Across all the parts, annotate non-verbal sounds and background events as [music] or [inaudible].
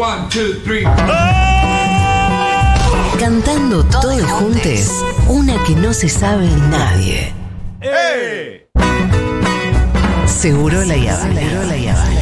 One, two, three. Cantando todos juntos, una que no se sabe nadie. Seguro la Yavana. Seguro la Yavana.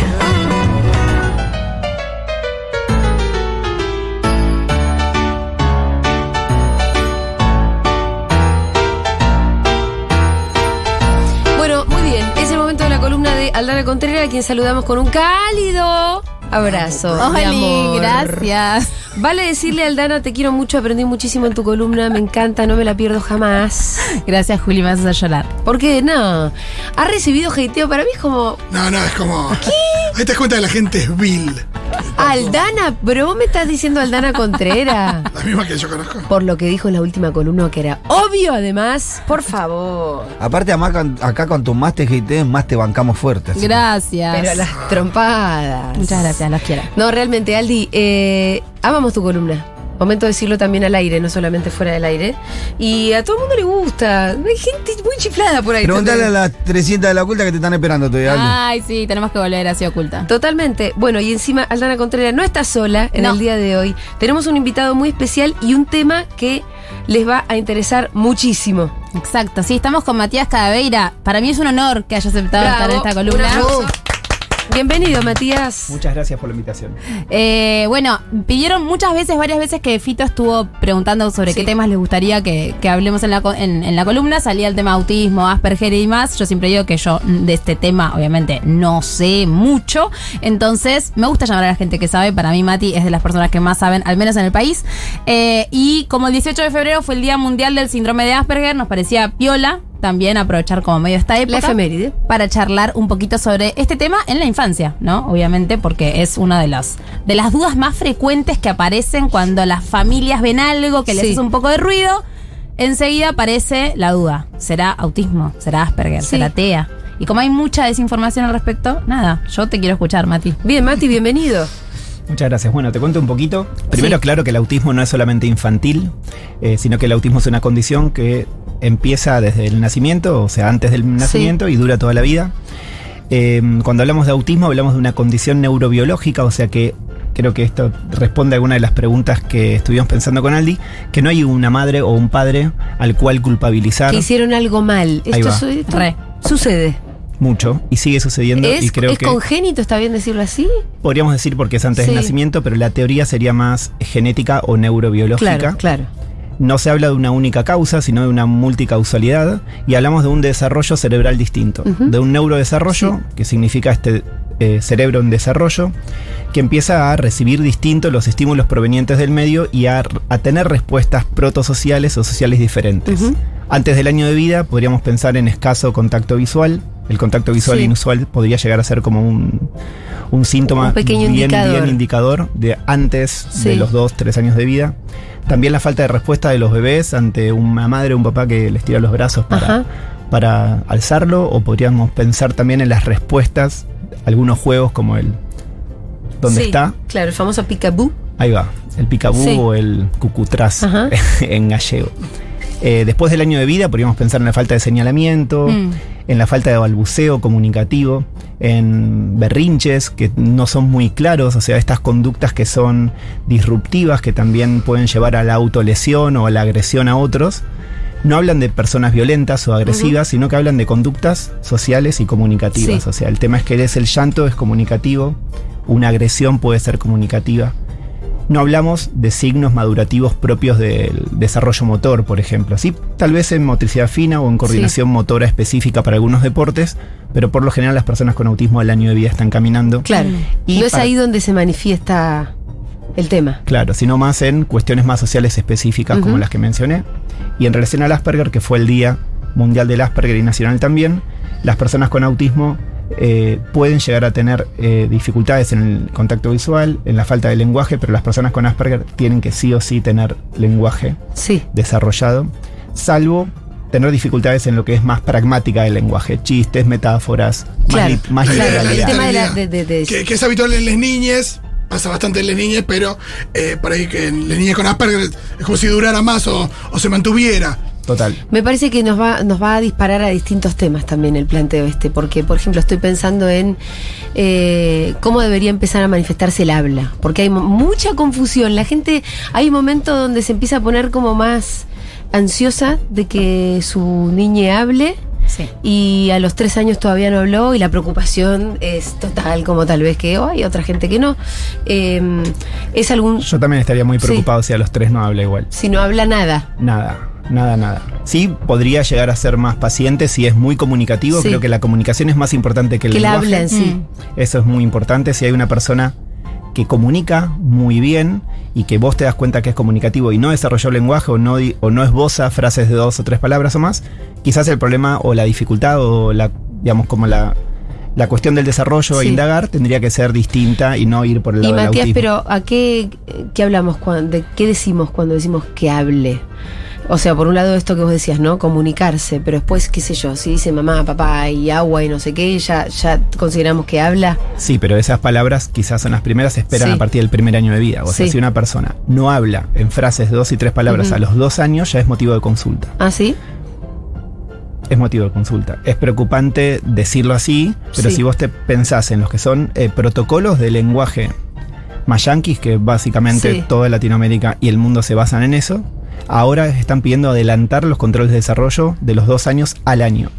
Bueno, muy bien. Es el momento de la columna de Aldana Contreras, a quien saludamos con un cálido abrazo. de Oli, amor. gracias. Vale decirle a Aldana, te quiero mucho, aprendí muchísimo en tu columna, me encanta, no me la pierdo jamás. Gracias, Juli, me vas a llorar. Porque no, ha recibido hateo, para mí es como, No, no, es como. ¿Qué? Ahí te das cuenta que la gente es vil. Aldana, pero vos me estás diciendo Aldana Contreras. [laughs] La misma que yo conozco. Por lo que dijo en la última columna, que era obvio además, por favor. Aparte, acá, con- acá con tu más te hatees, más te bancamos fuerte. así que- Gracias. Pero las trompadas. Muchas gracias, los quiero. No, realmente, Aldi, eh, amamos tu columna. Momento de decirlo también al aire, no solamente fuera del aire. Y a todo el mundo le gusta. Hay gente muy chiflada por ahí. Preguntale a las 300 de la oculta que te están esperando todavía. Ay, sí, tenemos que volver así oculta. Totalmente. Bueno, y encima Aldana Contreras no está sola en No. el día de hoy. Tenemos un invitado muy especial y un tema que les va a interesar muchísimo. Exacto, sí, estamos con Matías Cadaveira. Para mí es un honor que haya aceptado Bravo. estar en esta Un columna. Bienvenido, Matías. Muchas gracias por la invitación. Eh, bueno, pidieron muchas veces, varias veces que Fito estuvo preguntando sobre Sí. qué temas les gustaría que, que hablemos en la, en, en la columna. Salía el tema autismo, Asperger y más. Yo siempre digo que yo de este tema, obviamente, no sé mucho. Entonces, me gusta llamar a la gente que sabe. Para mí, Mati es de las personas que más saben, al menos en el país. Eh, y como el 18 de febrero fue el Día Mundial del Síndrome de Asperger, nos parecía piola también aprovechar como medio esta época La efeméride. para charlar un poquito sobre este tema en la infancia, ¿no? Obviamente, porque es una de las, de las dudas más frecuentes que aparecen cuando las familias ven algo que les Sí. hace un poco de ruido. Enseguida aparece la duda. ¿Será autismo? ¿Será Asperger? Sí. ¿Será TEA? Y como hay mucha desinformación al respecto, nada, yo te quiero escuchar, Mati. Bien, Mati, bienvenido. Muchas gracias. Bueno, te cuento un poquito. Primero, Sí. claro que el autismo no es solamente infantil, eh, sino que el autismo es una condición que empieza desde el nacimiento, o sea, antes del nacimiento y dura toda la vida. Eh, cuando hablamos de autismo hablamos de una condición neurobiológica, o sea que creo que esto responde a alguna de las preguntas que estuvimos pensando con Aldi, que no hay una madre o un padre al cual culpabilizar Que hicieron algo mal. Ahí Esto, va. su- esto Re. sucede. mucho y sigue sucediendo y ¿Es, creo es que congénito, está bien decirlo así? podríamos decir porque es antes Sí. del nacimiento, pero la teoría sería más genética o neurobiológica. Claro, claro. No se habla de una única causa, sino de una multicausalidad y hablamos de un desarrollo cerebral distinto, de un neurodesarrollo, que significa este eh, cerebro en desarrollo, que empieza a recibir distintos los estímulos provenientes del medio y a, a tener respuestas protosociales o sociales diferentes. Antes del año de vida podríamos pensar en escaso contacto visual. El contacto visual Sí. inusual podría llegar a ser como un, un síntoma Un pequeño bien, indicador. bien indicador de antes Sí. de los 2, 3 años de vida. También la falta de respuesta de los bebés ante una madre o un papá que les tira los brazos para, Ajá. para alzarlo. O podríamos pensar también en las respuestas, algunos juegos como el ¿Dónde Sí, está? Claro, el famoso picaboo. Ahí va, el picabú o el cucutrás Ajá. [laughs] en gallego. Eh, después del año de vida podríamos pensar en la falta de señalamiento, Mm. en la falta de balbuceo comunicativo, en berrinches que no son muy claros, o sea, estas conductas que son disruptivas, que también pueden llevar a la autolesión o a la agresión a otros. No hablan de personas violentas o agresivas, sino que hablan de conductas sociales y comunicativas. Sí. O sea, el tema es que es el llanto es comunicativo, una agresión puede ser comunicativa. No hablamos de signos madurativos propios del desarrollo motor, por ejemplo. Sí, tal vez en motricidad fina o en coordinación motora específica para algunos deportes, pero por lo general las personas con autismo al año de vida están caminando. Claro. Y no es para- ahí donde se manifiesta el tema. Claro, sino más en cuestiones más sociales específicas como las que mencioné. Y en relación al Asperger, que fue el Día Mundial del Asperger y Nacional también, las personas con autismo eh, pueden llegar a tener eh, dificultades en el contacto visual, en la falta de lenguaje, pero las personas con Asperger tienen que sí o sí tener lenguaje Sí. desarrollado, salvo tener dificultades en lo que es más pragmática del lenguaje, chistes, metáforas, Claro, más, li- más claro, el tema de la- de- de- de- que, que es habitual en las niñas, pasa bastante en las niñas, pero eh, por ahí que en las niñas con Asperger es como si durara más o, o se mantuviera. Total. Me parece que nos va, nos va a disparar a distintos temas también el planteo este, porque por ejemplo estoy pensando en eh, cómo debería empezar a manifestarse el habla, porque hay mucha confusión, la gente, hay un momento donde se empieza a poner como más ansiosa de que su niña hable Sí. y a los tres años todavía no habló y la preocupación es total como tal vez que oh, hay otra gente que no. Eh, es algún... Yo también estaría muy Sí. preocupado si a los tres no habla igual. Si no habla nada. Nada, nada, nada. Sí, podría llegar a ser más paciente si es muy comunicativo. Sí. Creo que la comunicación es más importante que el Que la lenguaje. habla en sí. Mm. Eso es muy importante. Si hay una persona que comunica muy bien y que vos te das cuenta que es comunicativo y no desarrolló lenguaje o no, o no esboza frases de dos o tres palabras o más, quizás el problema o la dificultad o la, digamos, como la, la cuestión del desarrollo Sí. e indagar tendría que ser distinta y no ir por el Y lado del Matías, autismo. pero ¿a qué, qué hablamos? cuando, de ¿Qué decimos cuando decimos que hable? O sea, por un lado esto que vos decías, ¿no? Comunicarse, pero después, qué sé yo, si dice mamá, papá y agua y no sé qué, ya, ya consideramos que habla. Sí, pero esas palabras quizás son las primeras, se esperan Sí. a partir del primer año de vida. O sea, Sí. si una persona no habla en frases de dos y tres palabras a los dos años, ya es motivo de consulta. ¿Ah, sí? Es motivo de consulta. Es preocupante decirlo así, pero Sí. si vos te pensás en los que son eh, protocolos de lenguaje mayanquis, que básicamente Sí. toda Latinoamérica y el mundo se basan en eso, ahora están pidiendo adelantar los controles de desarrollo de los dos años al año.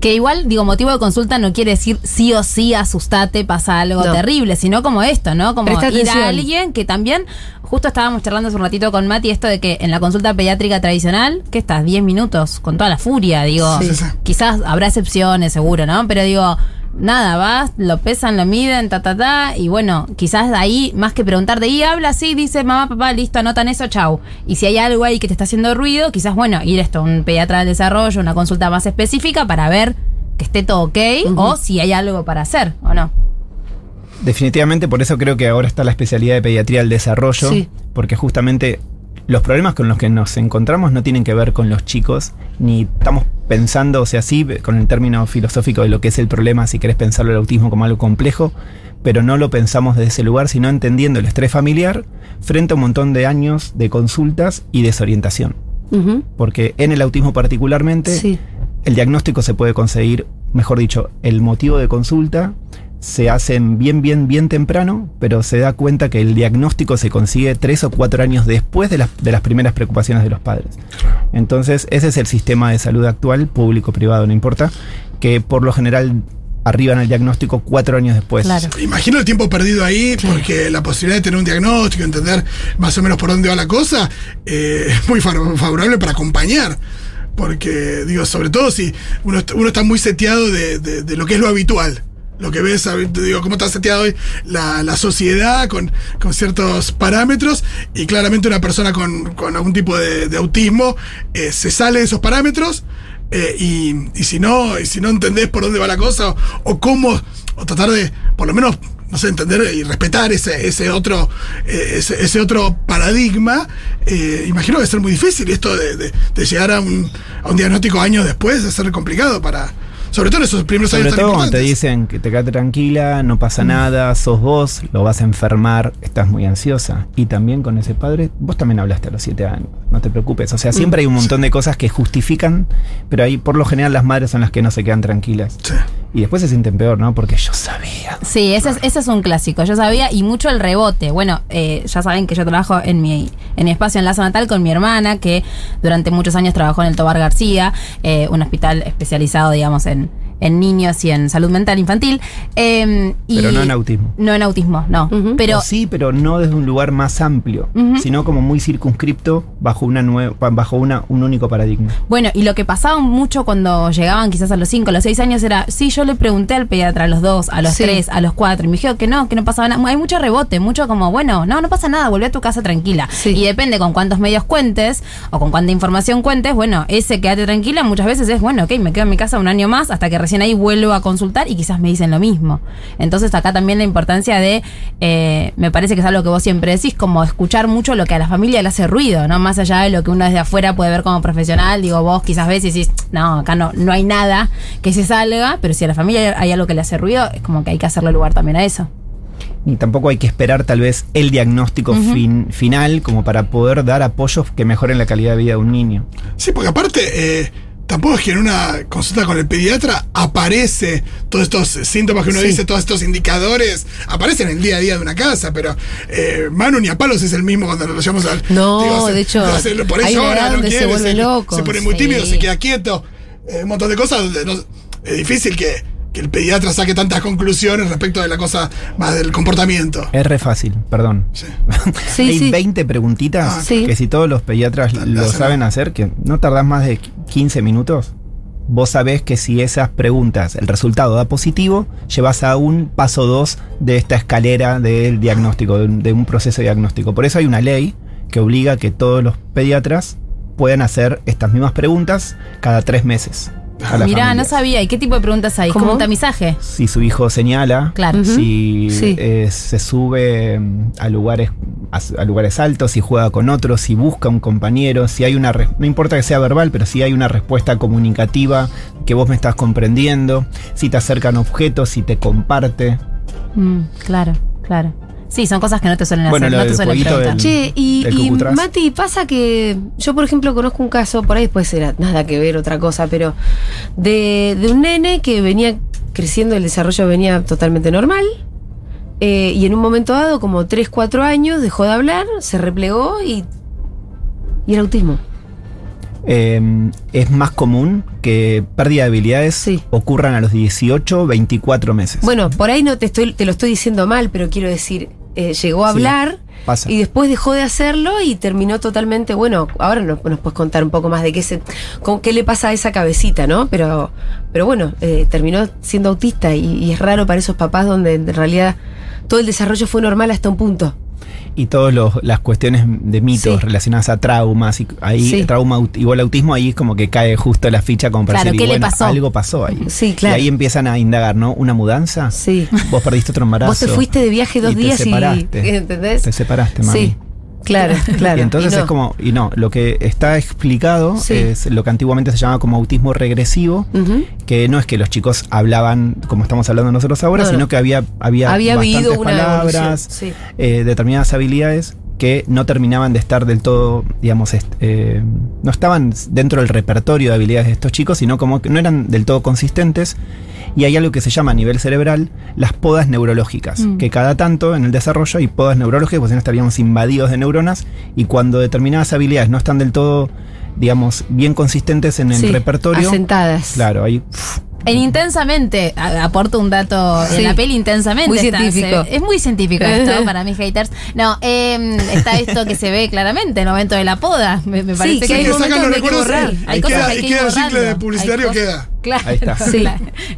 Que igual, digo, motivo de consulta no quiere decir sí o sí asustate, pasa algo No. terrible, sino como esto, ¿no? Como Presta ir atención. a alguien que también, justo estábamos charlando hace un ratito con Mati, esto de que en la consulta pediátrica tradicional, que estás 10 minutos con toda la furia, digo, Sí, sí, sí. quizás habrá excepciones, seguro, ¿no? Pero digo, nada, vas, lo pesan, lo miden, ta, ta, ta, y bueno, quizás de ahí, más que preguntarte, y habla así, dice mamá, papá, listo, anotan eso, chau. Y si hay algo ahí que te está haciendo ruido, quizás, bueno, ir esto, a un pediatra del desarrollo, una consulta más específica para ver que esté todo ok, o si hay algo para hacer, ¿o no? Definitivamente, por eso creo que ahora está la especialidad de pediatría del desarrollo, Sí. porque justamente los problemas con los que nos encontramos no tienen que ver con los chicos, ni estamos pensando, o sea, sí, con el término filosófico de lo que es el problema, si querés pensarlo el autismo como algo complejo, pero no lo pensamos desde ese lugar, sino entendiendo el estrés familiar frente a un montón de años de consultas y desorientación. Porque en el autismo particularmente, Sí. el diagnóstico se puede conseguir, mejor dicho, el motivo de consulta se hacen bien, bien, bien temprano, pero se da cuenta que el diagnóstico se consigue tres o cuatro años después de las, de las primeras preocupaciones de los padres. Entonces, ese es el sistema de salud actual, público, privado, no importa, que por lo general arriban al diagnóstico cuatro años después. Claro. Imagino el tiempo perdido ahí, porque la posibilidad de tener un diagnóstico, entender más o menos por dónde va la cosa, eh, [laughs] es muy fa- favorable para acompañar. Porque, digo, sobre todo si uno, uno está muy seteado de, de- de lo que es lo habitual. Lo que ves, hab- digo, cómo está seteado hoy la, la sociedad con, con ciertos parámetros y claramente una persona con, con algún tipo de, autismo eh, se sale de esos parámetros eh, y, y si no, y si no entendés por dónde va la cosa o, cómo, o tratar de, por lo menos, no sé, entender y respetar ese, ese otro, eh, ese, ese otro paradigma, imagino que va a ser muy difícil esto de, de- llegar a un, a un diagnóstico años después de ser complicado para, sobre todo en esos primeros Sobre años tan todo cuando te dicen que te quedas tranquila, no pasa Mm. nada, sos vos, lo vas a enfermar, estás muy ansiosa. Y también con ese padre, vos también hablaste a los siete años, no te preocupes. O sea, Mm. siempre hay un montón de cosas que justifican, pero ahí por lo general las madres son las que no se quedan tranquilas. Sí. Y después se sienten peor, ¿no? Porque yo sabía. Sí, ese es, ese es un clásico. Yo sabía, y mucho el rebote. Bueno, eh, ya saben que yo trabajo en mi, en mi espacio en Lazo Natal con mi hermana, que durante muchos años trabajó en el Tobar García, eh, un hospital especializado, digamos, en, en niños y en salud mental infantil. Eh, y- Pero no en autismo. No en autismo, no. Pero O sí, pero no desde un lugar más amplio, sino como muy circunscripto bajo una nueva, bajo una, un único paradigma. Bueno, y lo que pasaba mucho cuando llegaban quizás a los 5, a los 6 años era, sí, yo le pregunté al pediatra a los 2, a los Sí. 3, a los 4, y me dijeron que no, que no pasaba nada. Hay mucho rebote, mucho como, bueno, no, no pasa nada, volví a tu casa tranquila. Sí. Y depende con cuántos medios cuentes o con cuánta información cuentes, bueno, ese quédate tranquila muchas veces es, bueno, ok, me quedo en mi casa un año más hasta que recién ahí vuelvo a consultar y quizás me dicen lo mismo. Entonces acá también la importancia de, eh, me parece que es algo que vos siempre decís, como escuchar mucho lo que a la familia le hace ruido, ¿no? Más allá de lo que uno desde afuera puede ver como profesional, digo, vos quizás ves y decís, no, acá no, no hay nada que se salga, pero si a la familia hay algo que le hace ruido, es como que hay que hacerle lugar también a eso. ni tampoco hay que esperar tal vez el diagnóstico fin- final como para poder dar apoyos que mejoren la calidad de vida de un niño. Sí, porque aparte, eh, tampoco es que en una consulta con el pediatra aparece todos estos síntomas que uno Sí. dice, todos estos indicadores, aparecen en el día a día de una casa, pero eh, Manu ni a palos es el mismo cuando lo llevamos al. No, de hecho, se- por llora, edad no se quiere, loco, Se pone muy sí. tímido, se queda quieto, eh, un montón de cosas donde no- es difícil que, que el pediatra saque tantas conclusiones respecto de la cosa más del comportamiento. Es re fácil, perdón. Sí. Sí, [laughs] Hay sí. 20 preguntitas Ah, sí. que si todos los pediatras La- lo saben hacer, que no tardás más de 15 minutos, vos sabés que si esas preguntas, el resultado da positivo, llevas a un paso 2 de esta escalera del diagnóstico, de un, proceso diagnóstico. Por eso hay una ley que obliga a que todos los pediatras puedan hacer estas mismas preguntas cada tres meses. A Mirá, no sabía. ¿Y qué tipo de preguntas hay? ¿Cómo? ¿Como un tamizaje? Si su hijo señala, Claro. Si Sí. eh, se sube mm, a lugares a, a lugares altos, si juega con otros, si busca un compañero, si hay una no importa que sea verbal, pero si hay una respuesta comunicativa que vos me estás comprendiendo, si te acercan objetos, si te comparte. Mm, claro, claro. Sí, son cosas que no te suelen Bueno, hacer, no te suelen preguntar. del- Che, y. Mati, pasa que yo, por ejemplo, conozco un caso, por ahí después era nada que ver, otra cosa, pero de, de un nene que venía creciendo, el desarrollo venía totalmente normal, eh, y en un momento dado, como 3, 4 años, dejó de hablar, se replegó y, y era autismo. Eh, es más común que pérdida de habilidades Sí. ocurran a los 18, 24 meses. Bueno, por ahí no te, estoy, te lo estoy diciendo mal, pero quiero decir, eh, llegó a Sí, hablar pasa. y después dejó de hacerlo y terminó totalmente, bueno, ahora nos, nos puedes contar un poco más de qué, se, con, qué le pasa a esa cabecita, ¿no? Pero, pero bueno, eh, terminó siendo autista y, y es raro para esos papás donde en realidad todo el desarrollo fue normal hasta un punto. Y todas las cuestiones de mitos Sí. relacionadas a traumas y ahí Sí. trauma igual autismo ahí es como que cae justo la ficha como para Claro, decir, ¿qué le pasó? algo pasó ahí Sí, claro. y ahí empiezan a indagar no una mudanza Sí. vos perdiste otro embarazo Vos te fuiste de viaje dos y te días y. separaste. [laughs] ¿Entendés? te separaste mami Sí, claro, [laughs] claro. y entonces Y no. es como y no lo que está explicado Sí. es lo que antiguamente se llamaba como autismo regresivo que no es que los chicos hablaban como estamos hablando nosotros ahora No, no. sino que había había, Había habido bastantes una palabras sí. eh, determinadas habilidades que no terminaban de estar del todo, digamos, eh, no estaban dentro del repertorio de habilidades de estos chicos, sino como que no eran del todo consistentes. Y hay algo que se llama a nivel cerebral las podas neurológicas, Mm. que cada tanto en el desarrollo hay podas neurológicas, pues si no estaríamos invadidos de neuronas, y cuando determinadas habilidades no están del todo, digamos, bien consistentes en el Sí, repertorio, Asentadas. claro, pf, En Intensamente, aporto un dato Sí. en la peli Intensamente. Muy está- científico. se- es muy científico esto [laughs] para mis haters. No, eh, está esto que se ve claramente en el momento de la poda. Me, me Sí, parece que Sí, hay que momentos hay que recuerdos borrar. y Hay queda, cosas que hay y que queda ir el ciclo de publicitario queda. Claro, Ahí está. Sí.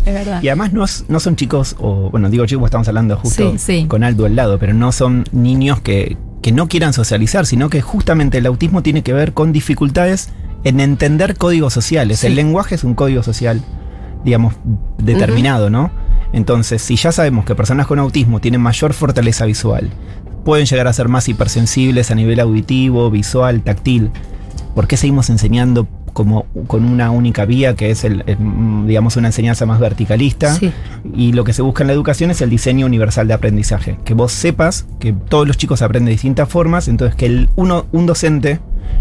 es verdad. Y además no, no son chicos, o bueno, digo chicos, estamos hablando justo Sí, sí. con Aldo al lado, pero no son niños que, que no quieran socializar, sino que justamente el autismo tiene que ver con dificultades en entender códigos sociales. Sí. El lenguaje es un código social, digamos, determinado, ¿no? Entonces, si ya sabemos que personas con autismo tienen mayor fortaleza visual, pueden llegar a ser más hipersensibles a nivel auditivo, visual, táctil, ¿por qué seguimos enseñando como con una única vía que es el, el, digamos una enseñanza más verticalista Sí. y lo que se busca en la educación es el diseño universal de aprendizaje que vos sepas que todos los chicos aprenden de distintas formas entonces que el uno un docente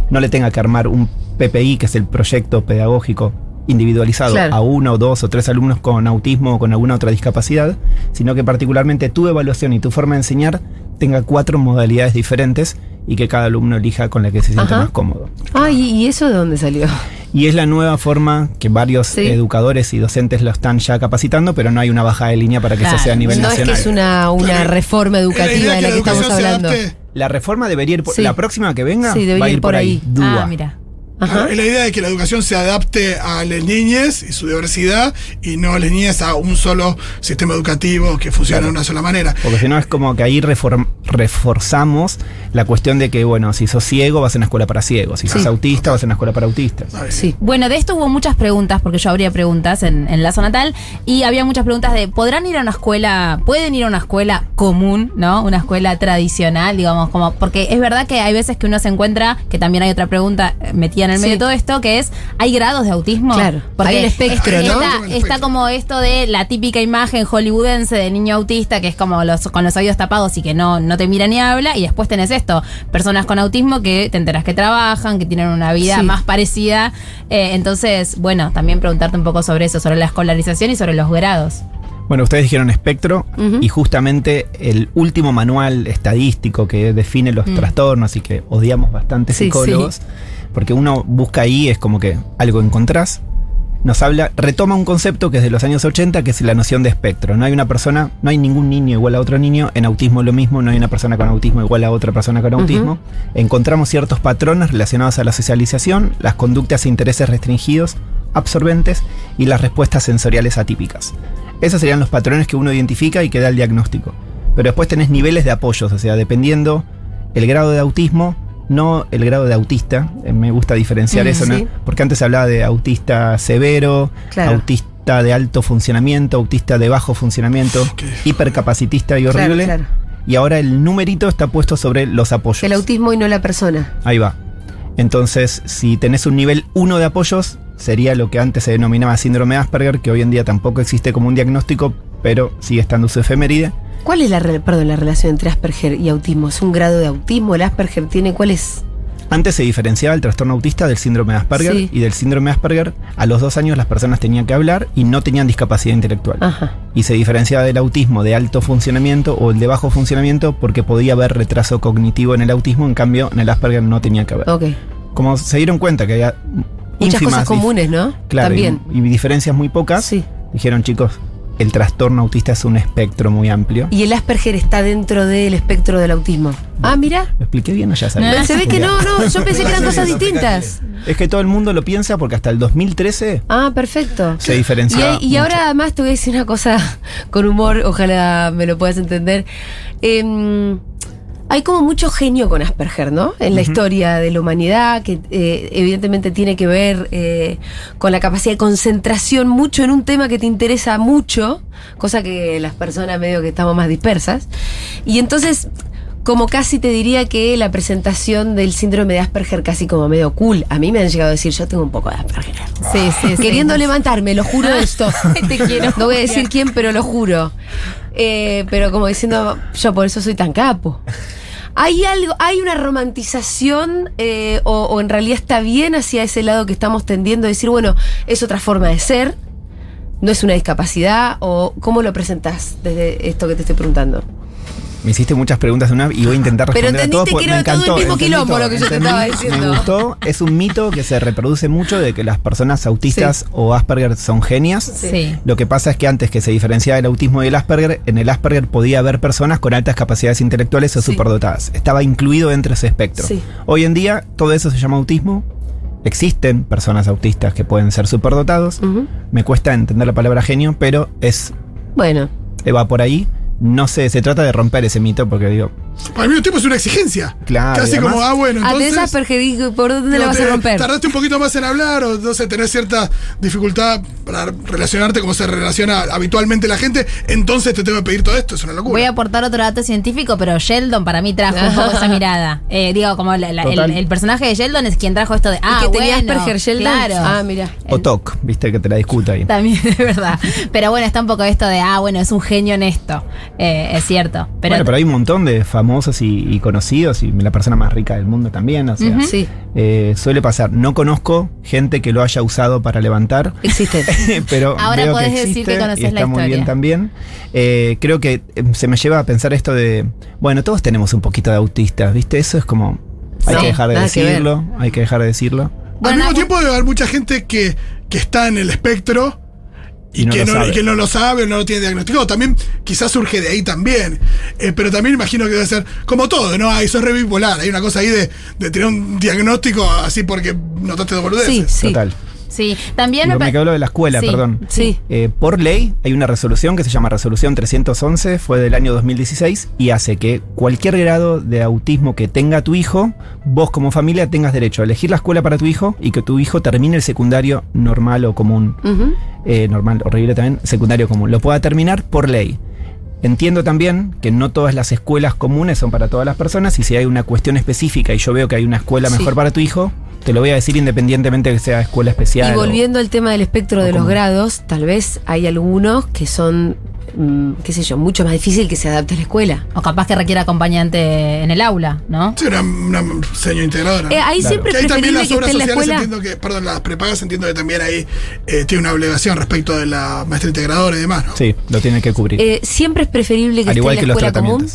no le tenga que armar un PPI que es el proyecto pedagógico individualizado Claro. a uno o dos o tres alumnos con autismo o con alguna otra discapacidad sino que particularmente tu evaluación y tu forma de enseñar tenga cuatro modalidades diferentes y que cada alumno elija con la que se siente Ajá. más cómodo Ah, ¿y, y eso de dónde salió? y es la nueva forma que varios Sí. educadores y docentes lo están ya capacitando, pero no hay una bajada de línea para que Claro. eso sea a nivel no nacional. es que es una, una reforma educativa idea de la que estamos hablando. La reforma debería ir por, Sí. la próxima que venga Sí, debería va a ir ir por por ahí. ahí. Dúa. Ah, mira. Ajá. Es la idea de que la educación se adapte a las niñez y su diversidad y no a las niñez a un solo sistema educativo que funciona Claro. de una sola manera. Porque si no es como que ahí reform- reforzamos la cuestión de que, bueno, si sos ciego vas a una escuela para ciegos, si sos Sí. autista vas a una escuela para autistas. Sí. Bueno, de esto hubo muchas preguntas, porque yo abría preguntas en, en Lazo Natal, y había muchas preguntas de, ¿podrán ir a una escuela, pueden ir a una escuela común, ¿no? Una escuela tradicional, digamos, como, porque es verdad que hay veces que uno se encuentra, que también hay otra pregunta metida en el medio Sí. de todo esto, que es, hay grados de autismo. Claro, Porque hay un espectro, está, ¿no? Está, está como esto de la típica imagen hollywoodense de niño autista, que es como los con los oídos tapados y que no, no te mira ni habla, y después tenés esto, personas con autismo que te enteras que trabajan, que tienen una vida Sí. más parecida. Eh, entonces, bueno, también preguntarte un poco sobre eso, sobre la escolarización y sobre los grados. Bueno, ustedes dijeron espectro y justamente el último manual estadístico que define los Mm. trastornos y que odiamos bastante Sí, psicólogos, porque uno busca ahí, es como que algo encontrás, nos habla, retoma un concepto que es de los años 80, que es la noción de espectro. No hay una persona, no hay ningún niño igual a otro niño, en autismo lo mismo, no hay una persona con autismo igual a otra persona con autismo. Encontramos ciertos patrones relacionados a la socialización, las conductas e intereses restringidos, absorbentes y las respuestas sensoriales atípicas. Esos serían los patrones que uno identifica y que da el diagnóstico. Pero después tenés niveles de apoyos, o sea, dependiendo el grado de autismo, no el grado de autista. Eh, Me gusta diferenciar Mm, eso, ¿no? sí. Porque antes se hablaba de autista severo, Claro. autista de alto funcionamiento, autista de bajo funcionamiento, Qué- hipercapacitista y Claro, horrible. claro. Y ahora el numerito está puesto sobre los apoyos. El autismo y no la persona. Ahí va. Entonces, si tenés un nivel 1 de apoyos, sería lo que antes se denominaba síndrome de Asperger, que hoy en día tampoco existe como un diagnóstico, pero sigue estando su efeméride. ¿Cuál es la, re- perdón, la relación entre Asperger y autismo? ¿Es un grado de autismo? ¿El Asperger tiene cuál es? Antes se diferenciaba el trastorno autista del síndrome de Asperger Sí. y del síndrome de Asperger a los dos años las personas tenían que hablar y no tenían discapacidad intelectual. Ajá. Y se diferenciaba del autismo de alto funcionamiento o el de bajo funcionamiento porque podía haber retraso cognitivo en el autismo, en cambio en el Asperger no tenía que haber. Ok. Como se dieron cuenta que había Muchas ínfimas cosas comunes, ¿no? Claro, También. Y, y diferencias muy pocas. Sí. Dijeron, chicos, el trastorno autista es un espectro muy amplio. Y el Asperger está dentro del espectro del autismo. Ah, mira. ¿Lo expliqué bien o ya sabía? Se ve que no, no. Yo [laughs] pensé que eran cosas distintas. Es que todo el mundo lo piensa porque hasta el 2013 Ah, perfecto. se Y, diferenciaba. y ahora además te voy a decir una cosa [laughs] con humor, ojalá me lo puedas entender. Em, hay como mucho genio con Asperger, ¿no? En la historia de la humanidad, que eh, evidentemente tiene que ver eh, con la capacidad de concentración mucho en un tema que te interesa mucho, cosa que las personas medio que estamos más dispersas. Y entonces, como casi te diría que la presentación del síndrome de Asperger casi como medio cool. A mí me han llegado a decir, yo tengo un poco de Asperger. Sí, sí, sí. Queriendo levantarme, lo juro esto. [laughs] Te quiero. No voy a decir quién, pero lo juro. Eh, pero como diciendo, yo por eso soy tan capo. Hay algo, hay una romantización, eh, o, en realidad está bien hacia ese lado que estamos tendiendo a decir, bueno, es otra forma de ser, no es una discapacidad, o cómo lo presentás desde esto que te estoy preguntando. Me hiciste muchas preguntas de una y voy a intentar Pero responder a entendiste todas porque que me era todo el encantó. mismo quilombo lo que yo te estaba diciendo. Me gustó. Es un mito que se reproduce mucho de que las personas autistas Sí. o Asperger son genias. Sí. Lo que pasa es que antes que se diferenciaba el autismo y el Asperger, en el Asperger podía haber personas con altas capacidades intelectuales o Sí. superdotadas. Estaba incluido dentro de ese espectro. Sí. Hoy en día todo eso se llama autismo. Existen personas autistas que pueden ser superdotados. Me cuesta entender la palabra genio, pero es Bueno, va por ahí. No sé, se trata de romper ese mito porque digo, Al mismo tiempo es una exigencia. Claro, Casi además- como, ah, bueno, entonces. ¿por dónde la vas a romper? Tardaste un poquito más en hablar o no sé, tenés cierta dificultad para relacionarte como se relaciona habitualmente la gente, entonces te tengo que pedir todo esto, es una locura. Voy a aportar otro dato científico, pero Sheldon para mí trajo un poco esa [laughs] mirada. Eh, digo, como la- la- el, personaje de Sheldon es quien trajo esto de. Ah, ¿Y que tenía bueno, Asperger Sheldon? Claro. Ah, mira. o TOC, viste que te la discuto ahí. También [laughs] es verdad. Pero bueno, está un poco esto de, ah, bueno, es un genio en esto. Eh, es cierto. Pero, bueno, pero hay un montón de famosos y, y conocidos y la persona más rica del mundo también. O sea, Sí, eh, suele pasar. No conozco gente que lo haya usado para levantar. existe. [laughs] pero Ahora veo podés que decir que conocés y está la muy bien historia. también. Eh, creo que eh, se me lleva a pensar esto de, bueno, todos tenemos un poquito de autistas, ¿viste? Eso es como, hay Sí, que dejar de que decirlo, hay que dejar de decirlo. Bueno, Al mismo tiempo debe haber mucha gente que, que está en el espectro y, Y no que, no, y que no lo sabe o no lo tiene diagnosticado. También quizás surge de ahí también. Eh, pero también imagino que debe ser como todo, ¿no? Ahí sos re bipolar. Hay una cosa ahí de, de tener un diagnóstico así porque notaste dos boludeces. Sí, sí. Total. Sí, también me me pa- quedó lo de la escuela, Sí. perdón. Sí. Eh, por ley hay una resolución que se llama Resolución 311, fue del año 2016 y hace que cualquier grado de autismo que tenga tu hijo, vos como familia tengas derecho a elegir la escuela para tu hijo y que tu hijo termine el secundario normal o común. Ujú. Eh, normal, horrible también, secundario común. Lo pueda terminar por ley. Entiendo también que no todas las escuelas comunes son para todas las personas y si hay una cuestión específica y yo veo que hay una escuela Sí. mejor para tu hijo, Te lo voy a decir independientemente de que sea escuela especial. Y o- volviendo al tema del espectro o de los como- grados, tal vez hay algunos que son, mm, qué sé yo, mucho más difícil que se adapte a la escuela. O capaz que requiera acompañante en el aula, ¿no? Sí, una, una seño integradora. Eh, ahí Claro. siempre Que es ahí también las obras la sociales escuela. entiendo que, perdón, las prepagas entiendo que también ahí eh, tiene una obligación respecto de la maestra integradora y demás, ¿no? Sí, lo tiene que cubrir. Eh, siempre es preferible que Al esté igual en que la los escuela común.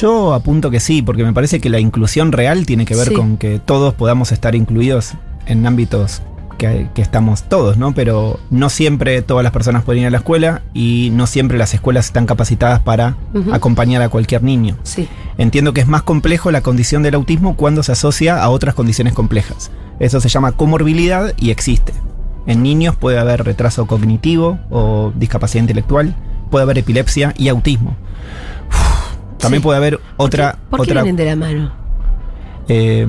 Yo apunto que sí, porque me parece que la inclusión real tiene que ver Sí. con que todos podamos estar incluidos en ámbitos que, que estamos todos, ¿no? Pero no siempre todas las personas pueden ir a la escuela y no siempre las escuelas están capacitadas para acompañar a cualquier niño. Sí. Entiendo que es más complejo la condición del autismo cuando se asocia a otras condiciones complejas. Eso se llama comorbilidad y existe. En niños puede haber retraso cognitivo o discapacidad intelectual, puede haber epilepsia y autismo. También Sí. puede haber otra... ¿Por qué otra vienen de la mano? eh,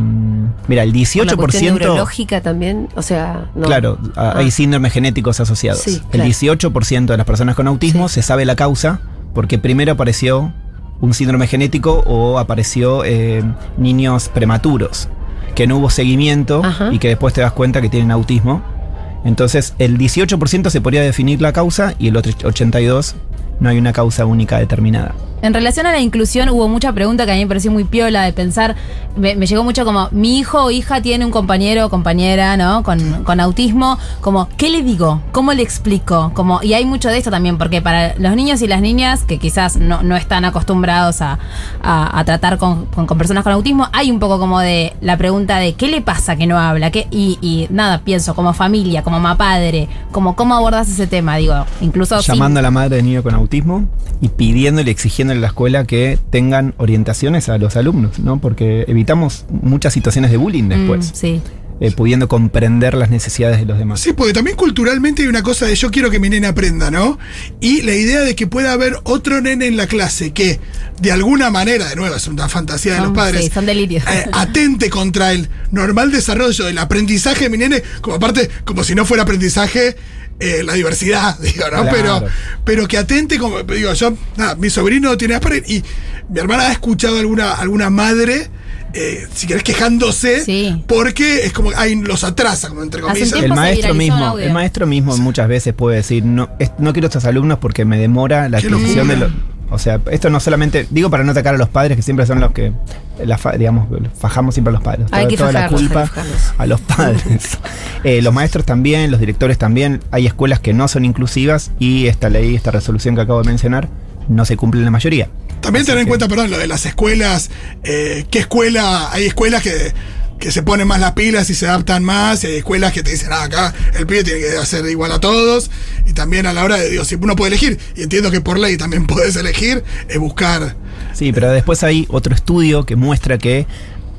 mira, el ¿Por la cuestión 18%... neurológica también? O sea, no. Claro, Ah. hay síndromes genéticos asociados. Sí, El claro. 18% de las personas con autismo Sí. se sabe la causa porque primero apareció un síndrome genético o apareció eh, niños prematuros, que no hubo seguimiento Ajá. y que después te das cuenta que tienen autismo. Entonces, el 18% se podría definir la causa y el otro 82% no hay una causa única determinada. En relación a la inclusión hubo mucha pregunta que a mí me pareció muy piola de pensar, me, me llegó mucho como, mi hijo o hija tiene un compañero o compañera, ¿no? Con, con autismo, como, ¿qué le digo? ¿Cómo le explico? Como, y hay mucho de esto también, porque para los niños y las niñas que quizás no, no están acostumbrados a, a- a tratar con, con- con personas con autismo, hay un poco como de la pregunta de, ¿qué le pasa que no habla? ¿Qué? Y, y nada, pienso, como familia, como mamá padre, como, ¿cómo abordas ese tema? Digo, incluso... sin- llamando a la madre de niño con autismo y pidiéndole, a la escuela que tengan orientaciones a los alumnos, ¿no? Porque evitamos muchas situaciones de bullying Mm, después, sí. eh, pudiendo comprender las necesidades de los demás. Sí, porque también culturalmente hay una cosa de yo quiero que mi nene aprenda, ¿no? Y la idea de que pueda haber otro nene en la clase que, de alguna manera, de nuevo, es una fantasía de los Son- padres, sí, son delirios. eh, [laughs] atente contra el normal desarrollo del aprendizaje de mi nene, como aparte, como si no fuera aprendizaje. Eh, la diversidad, [laughs] digo, ¿no? Claro. Pero, pero que atente, como digo, yo, nada, mi sobrino tiene Asperger y mi hermana ha escuchado alguna, alguna madre, eh, si querés, quejándose, Sí. porque es como, hay, los atrasa, como entre comillas. El maestro mismo, el maestro mismo muchas veces puede decir no, es- no quiero estos alumnos porque me demora la adquisición de los. O sea, esto no solamente, digo para no atacar a los padres, que siempre son los que, la digamos, fajamos siempre a los padres. Hay Toda- que toda la culpa a los padres. [laughs] Eh, los maestros también, los directores también. Hay escuelas que no son inclusivas y esta ley, esta resolución que acabo de mencionar, no se cumple en la mayoría. También Así tener en cuenta, perdón, lo de las escuelas. eh, ¿Qué escuela? Hay escuelas que, que se ponen más las pilas y se adaptan más. Y hay escuelas que te dicen, ah, acá el pibe tiene que hacer igual a todos. Y también a la hora de, digo, si uno puede elegir, y entiendo que por ley también [laughs] puedes elegir, es buscar. Sí, pero después hay otro estudio que muestra que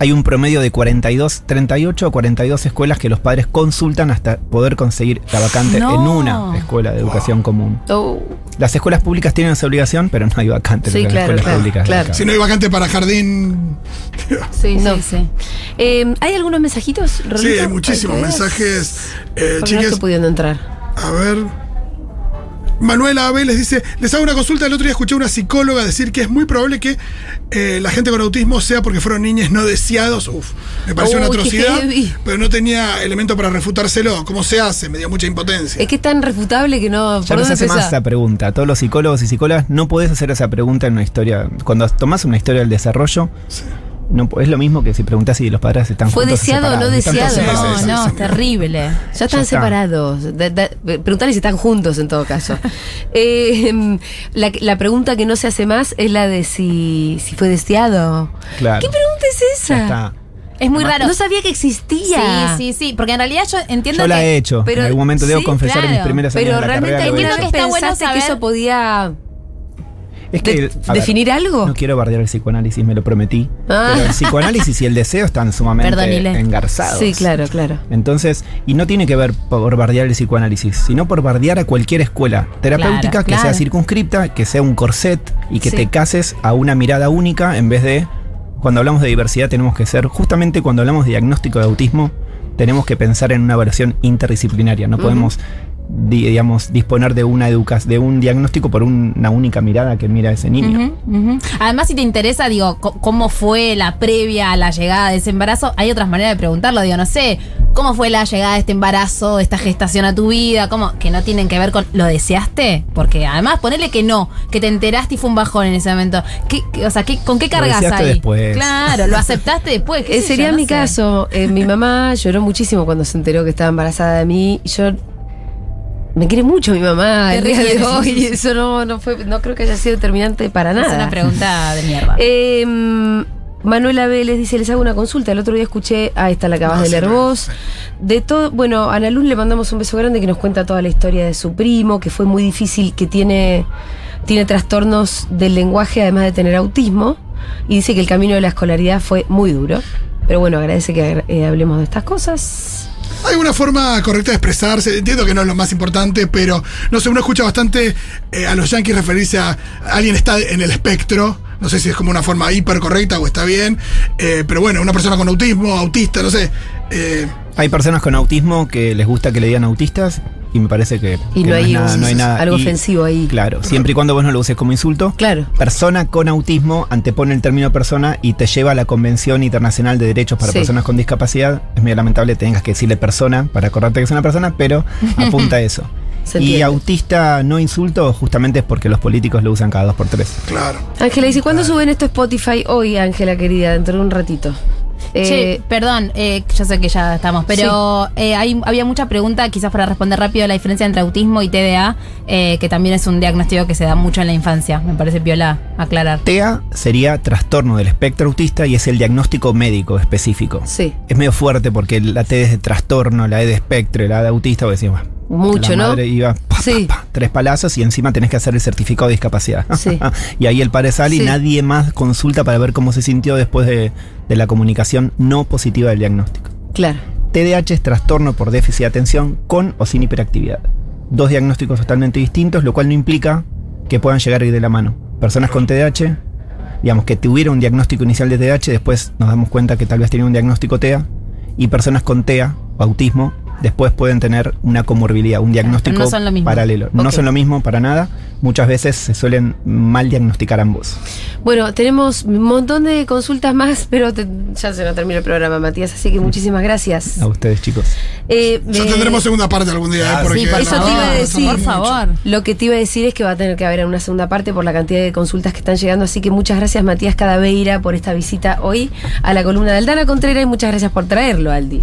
hay un promedio de 42, 38 o 42 escuelas que los padres consultan hasta poder conseguir la vacante No. en una escuela de educación común. Oh, Las escuelas públicas tienen esa obligación, pero no hay vacante Sí, en las claro, escuelas claro, públicas. claro. Si no hay vacante para jardín. Sí, No. sí, sí. Eh, ¿Hay algunos mensajitos, sí, Rolito? hay muchísimos ¿Hay leer? mensajes. Eh, Porque no estoy pudiendo entrar. A ver. Manuela Abel les dice, les hago una consulta, el otro día escuché a una psicóloga decir que es muy probable que eh, la gente con autismo sea porque fueron niños no deseados. Uf, me pareció una atrocidad, pero no tenía elemento para refutárselo. ¿Cómo se hace? Me dio mucha impotencia. Es que es tan refutable que no. Ya ¿por no se hace más esa pregunta. Todos los psicólogos y psicólogas no podés hacer esa pregunta en una historia. Cuando tomás una historia del desarrollo, no, es lo mismo que si preguntás si los padres están ¿Fue juntos deseado o no deseado? No, no, es terrible. Ya están está. separados. Preguntale si están juntos en todo caso. [laughs] Eh, la, la pregunta que no se hace más es la de si, si fue deseado. Claro. ¿Qué pregunta es Ya esa? está. Es muy raro. No sabía que existía. Sí, sí, sí. Porque en realidad yo entiendo Yo la que. he hecho. pero- en algún momento debo sí, confesar en mis años Pero de la realmente carrera. vez que está bueno pensaste que saber- eso podía Es que, de- a ver, definir algo. No quiero bardear el psicoanálisis, me lo prometí. Ah. Pero el psicoanálisis y el deseo están sumamente engarzados. Sí, claro, claro. Entonces, y no tiene que ver por bardear el psicoanálisis, sino por bardear a cualquier escuela terapéutica Claro, que claro. sea circunscripta, que sea un corset y que Sí. te cases a una mirada única en vez de, cuando hablamos de diversidad tenemos que ser, justamente cuando hablamos de diagnóstico de autismo, tenemos que pensar en una versión interdisciplinaria, no podemos digamos, disponer de una educa de un diagnóstico por un- una única mirada que mira a ese niño. Además, si te interesa, digo, cómo fue la previa a la llegada de ese embarazo, hay otras maneras de preguntarlo. Digo, no sé, ¿cómo fue la llegada de este embarazo, de esta gestación a tu vida? ¿Cómo? Que no tienen que ver con. ¿Lo deseaste? Porque además, ponerle que no, que te enteraste y fue un bajón en ese momento. ¿Qué, qué- o sea, ¿qué, ¿con qué cargas deseaste ahí? después. Claro, lo aceptaste después. qué Eh, sería yo, no mi sé. caso. Eh, mi mamá lloró muchísimo cuando se enteró que estaba embarazada de mí. Y Yo me quiere mucho mi mamá el día de requiere. hoy. y Eso no, no fue, no creo que haya sido determinante para Es nada. una pregunta de mierda. Eh, Manuela Vélez dice, les hago una consulta. El otro día escuché, ah, esta la acabas No, de sí, leer no, vos. sí. De todo, bueno, a Ana Luz le mandamos un beso grande que nos cuenta toda la historia de su primo, que fue muy difícil, que tiene, tiene trastornos del lenguaje, además de tener autismo. Y dice que el camino de la escolaridad fue muy duro. Pero bueno, agradece que eh, hablemos de estas cosas. Hay una forma correcta de expresarse. Entiendo que no es lo más importante, pero no sé, uno escucha bastante eh, a los yankees referirse a alguien está en el espectro. No sé si es como una forma hiper correcta o está bien. eh, pero bueno, una persona con autismo, autista, no sé. eh, Hay personas con autismo que les gusta que le digan autistas y me parece que, Y que no hay nada, un- no hay nada. algo Y, ofensivo ahí. Claro, siempre y cuando vos no lo uses como insulto. Claro. Persona con autismo antepone el término persona y te lleva a la Convención Internacional de Derechos para Sí. Personas con Discapacidad. Es medio lamentable que tengas que decirle persona para acordarte que es una persona, pero [laughs] apunta a eso. Y autista no insulto justamente es porque los políticos lo usan cada dos por tres. claro. Ángela dice, ¿cuándo suben esto a Spotify? Hoy, Ángela querida, dentro de un ratito. Che, Eh, perdón, eh, yo sé que ya estamos, pero eh, hay- había mucha pregunta, quizás para responder rápido, la diferencia entre autismo y TDA, eh, que también es un diagnóstico que se da mucho en la infancia. Me parece piola aclarar. TEA sería trastorno del espectro autista y es el diagnóstico médico específico. sí, Es medio fuerte porque la T es de trastorno, la E de espectro, la A de autista, decís, "Bah, mucho, la ¿no? madre iba pa, Sí. pa, tres palazos y encima tenés que hacer el certificado de discapacidad. [laughs] Sí. y ahí el padre sale Sí. y nadie más consulta para ver cómo se sintió después de, de la comunicación no positiva del diagnóstico. Claro. TDAH es trastorno por déficit de atención con o sin hiperactividad. Dos diagnósticos totalmente distintos, lo cual no implica que puedan llegar a ir de la mano. Personas con TDAH, digamos que tuvieron un diagnóstico inicial de TDAH, después nos damos cuenta que tal vez tenían un diagnóstico TEA, y personas con TEA o autismo después pueden tener una comorbilidad, un diagnóstico no son lo mismo. paralelo. No son lo mismo para nada. Muchas veces se suelen mal diagnosticar ambos. Bueno, tenemos un montón de consultas más, pero te- ya se nos termina el programa, Matías, así que muchísimas gracias. A ustedes, chicos. Eh, Ya eh, tendremos segunda parte algún día, ¿eh? Ah, porque sí, por Eso te iba a favor, decir. por favor. Lo que te iba a decir es que va a tener que haber una segunda parte por la cantidad de consultas que están llegando, así que muchas gracias Matías Cadaveira por esta visita hoy a la columna de Aldana Contreras y muchas gracias por traerlo, Aldi.